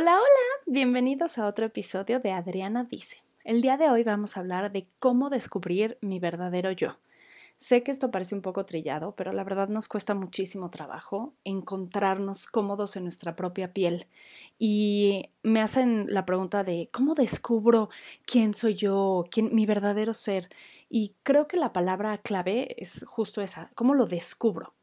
Hola, hola, bienvenidos a otro episodio de Adriana Dice. El día de hoy vamos a hablar de cómo descubrir mi verdadero yo. Sé que esto parece un poco trillado, pero la verdad nos cuesta muchísimo trabajo encontrarnos cómodos en nuestra propia piel. Y me hacen la pregunta de cómo descubro quién soy yo, quién mi verdadero ser. Y creo que la palabra clave es justo esa, cómo lo descubro.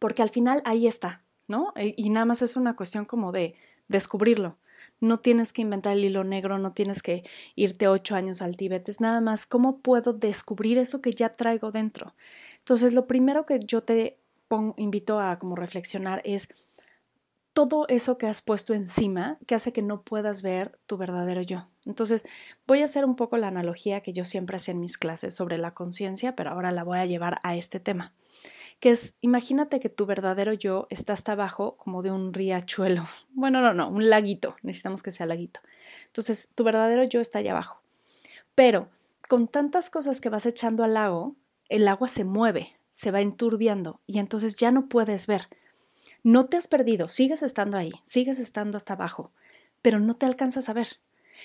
Porque al final ahí está, ¿no? Y nada más es una cuestión como de descubrirlo. No tienes que inventar el hilo negro, no tienes que irte ocho años al Tíbet, es nada más cómo puedo descubrir eso que ya traigo dentro. Entonces, lo primero que yo te invito a como reflexionar es todo eso que has puesto encima que hace que no puedas ver tu verdadero yo. Entonces, voy a hacer un poco la analogía que yo siempre hacía en mis clases sobre la conciencia, pero ahora la voy a llevar a este tema que es, imagínate que tu verdadero yo está hasta abajo como de un riachuelo. Bueno, no, no, un laguito, necesitamos que sea laguito. Entonces, tu verdadero yo está allá abajo. Pero con tantas cosas que vas echando al lago, el agua se mueve, se va enturbiando y entonces ya no puedes ver. No te has perdido, sigues estando ahí, sigues estando hasta abajo, pero no te alcanzas a ver.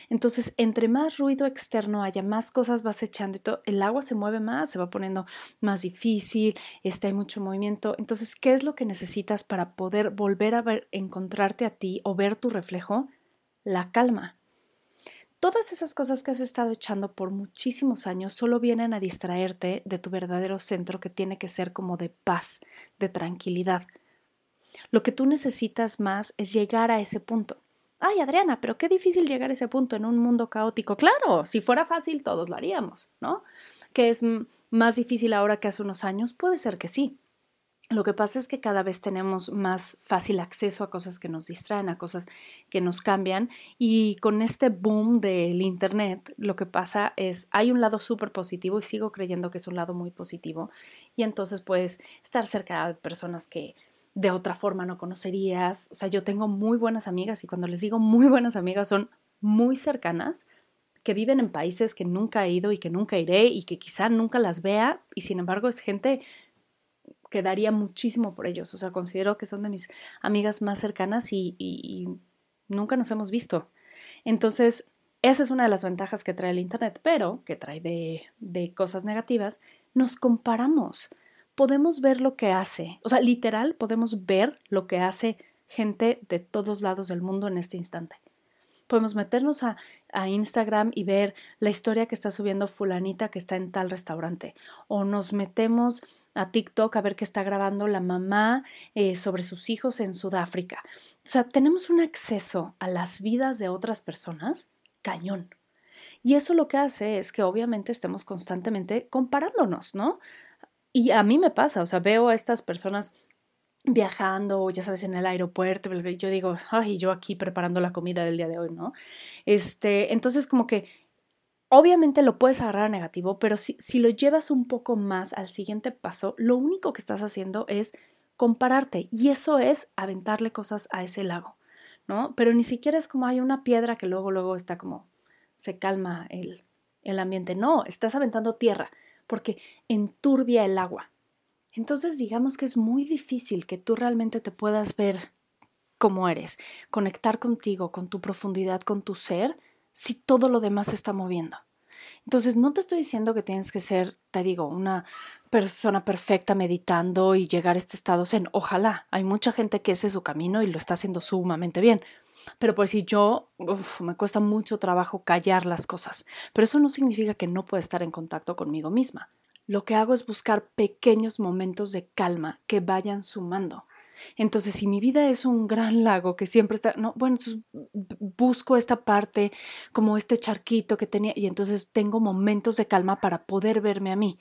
Entonces, entre más ruido externo haya, más cosas vas echando y todo, el agua se mueve más, se va poniendo más difícil, está hay mucho movimiento. Entonces, ¿qué es lo que necesitas para poder volver a ver, encontrarte a ti o ver tu reflejo? La calma. Todas esas cosas que has estado echando por muchísimos años solo vienen a distraerte de tu verdadero centro que tiene que ser como de paz, de tranquilidad. Lo que tú necesitas más es llegar a ese punto. Ay, Adriana, pero qué difícil llegar a ese punto en un mundo caótico. Claro, si fuera fácil todos lo haríamos, ¿no? Que es más difícil ahora que hace unos años, puede ser que sí. Lo que pasa es que cada vez tenemos más fácil acceso a cosas que nos distraen, a cosas que nos cambian y con este boom del Internet lo que pasa es, hay un lado súper positivo y sigo creyendo que es un lado muy positivo y entonces puedes estar cerca de personas que de otra forma no conocerías. O sea, yo tengo muy buenas amigas y cuando les digo muy buenas amigas son muy cercanas, que viven en países que nunca he ido y que nunca iré y que quizá nunca las vea y sin embargo es gente que daría muchísimo por ellos. O sea, considero que son de mis amigas más cercanas y, nunca nos hemos visto. Entonces, esa es una de las ventajas que trae el Internet, pero que trae de, de cosas negativas, nos comparamos podemos ver lo que hace, o sea, literal, podemos ver lo que hace gente de todos lados del mundo en este instante. Podemos meternos a, Instagram y ver la historia que está subiendo fulanita que está en tal restaurante. O nos metemos a TikTok a ver qué está grabando la mamá eh, sobre sus hijos en Sudáfrica. O sea, tenemos un acceso a las vidas de otras personas cañón. Y eso lo que hace es que obviamente estemos constantemente comparándonos, ¿no? Y a mí me pasa, o sea, veo a estas personas viajando, ya sabes, en el aeropuerto, yo digo, ay, yo aquí preparando la comida del día de hoy, ¿no? Este, entonces como que obviamente lo puedes agarrar a negativo, pero si, si lo llevas un poco más al siguiente paso, lo único que estás haciendo es compararte y eso es aventarle cosas a ese lago, ¿no? Pero ni siquiera es como hay una piedra que luego, luego está como, se calma el, el ambiente, no, estás aventando tierra porque enturbia el agua. Entonces digamos que es muy difícil que tú realmente te puedas ver como eres, conectar contigo, con tu profundidad, con tu ser, si todo lo demás se está moviendo. Entonces, no te estoy diciendo que tienes que ser, te digo, una persona perfecta meditando y llegar a este estado zen. Ojalá. Hay mucha gente que ese es su camino y lo está haciendo sumamente bien. Pero por si yo, me cuesta mucho trabajo callar las cosas. Pero eso no significa que no pueda estar en contacto conmigo misma. Lo que hago es buscar pequeños momentos de calma que vayan sumando. Entonces, si mi vida es un gran lago que siempre está, no, bueno, busco esta parte como este charquito que tenía y entonces tengo momentos de calma para poder verme a mí.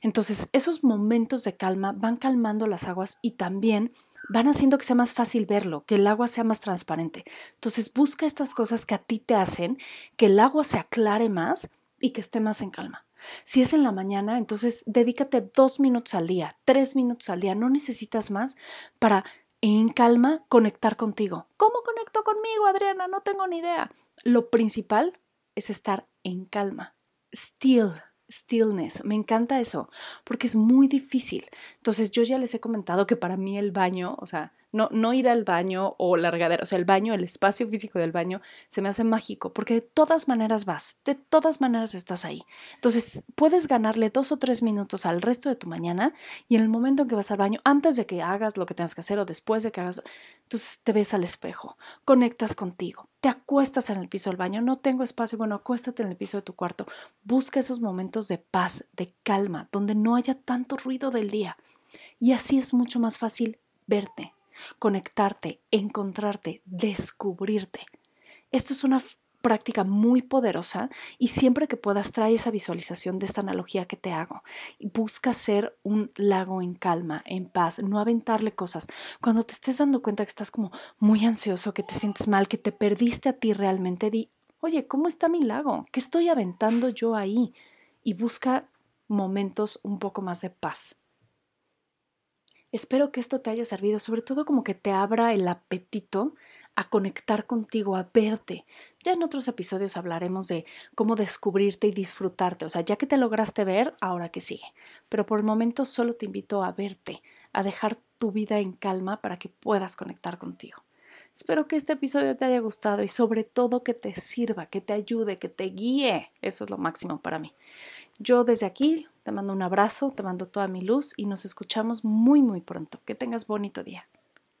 Entonces, esos momentos de calma van calmando las aguas y también van haciendo que sea más fácil verlo, que el agua sea más transparente. Entonces, busca estas cosas que a ti te hacen que el agua se aclare más y que esté más en calma. Si es en la mañana, entonces dedícate dos minutos al día, tres minutos al día, no necesitas más para en calma conectar contigo. ¿Cómo conecto conmigo, Adriana? No tengo ni idea. Lo principal es estar en calma. Still, stillness. Me encanta eso, porque es muy difícil. Entonces yo ya les he comentado que para mí el baño, o sea, No, no ir al baño o largadero, o sea, el baño, el espacio físico del baño se me hace mágico porque de todas maneras vas, de todas maneras estás ahí. Entonces, puedes ganarle dos o tres minutos al resto de tu mañana y en el momento en que vas al baño, antes de que hagas lo que tengas que hacer o después de que hagas, entonces te ves al espejo, conectas contigo, te acuestas en el piso del baño, no tengo espacio, bueno, acuéstate en el piso de tu cuarto, busca esos momentos de paz, de calma, donde no haya tanto ruido del día. Y así es mucho más fácil verte, conectarte, encontrarte, descubrirte. Esto es una práctica muy poderosa y siempre que puedas trae esa visualización de esta analogía que te hago busca ser un lago en calma, en paz, no aventarle cosas. Cuando te estés dando cuenta que estás como muy ansioso, que te sientes mal, que te perdiste a ti realmente, di, oye, ¿cómo está mi lago? ¿Qué estoy aventando yo ahí? Y busca momentos un poco más de paz. Espero que esto te haya servido, sobre todo como que te abra el apetito a conectar contigo, a verte. Ya en otros episodios hablaremos de cómo descubrirte y disfrutarte. O sea, ya que te lograste ver, ahora que sigue. Pero por el momento solo te invito a verte, a dejar tu vida en calma para que puedas conectar contigo. Espero que este episodio te haya gustado y sobre todo que te sirva, que te ayude, que te guíe. Eso es lo máximo para mí. Yo desde aquí te mando un abrazo, te mando toda mi luz y nos escuchamos muy muy pronto. Que tengas bonito día.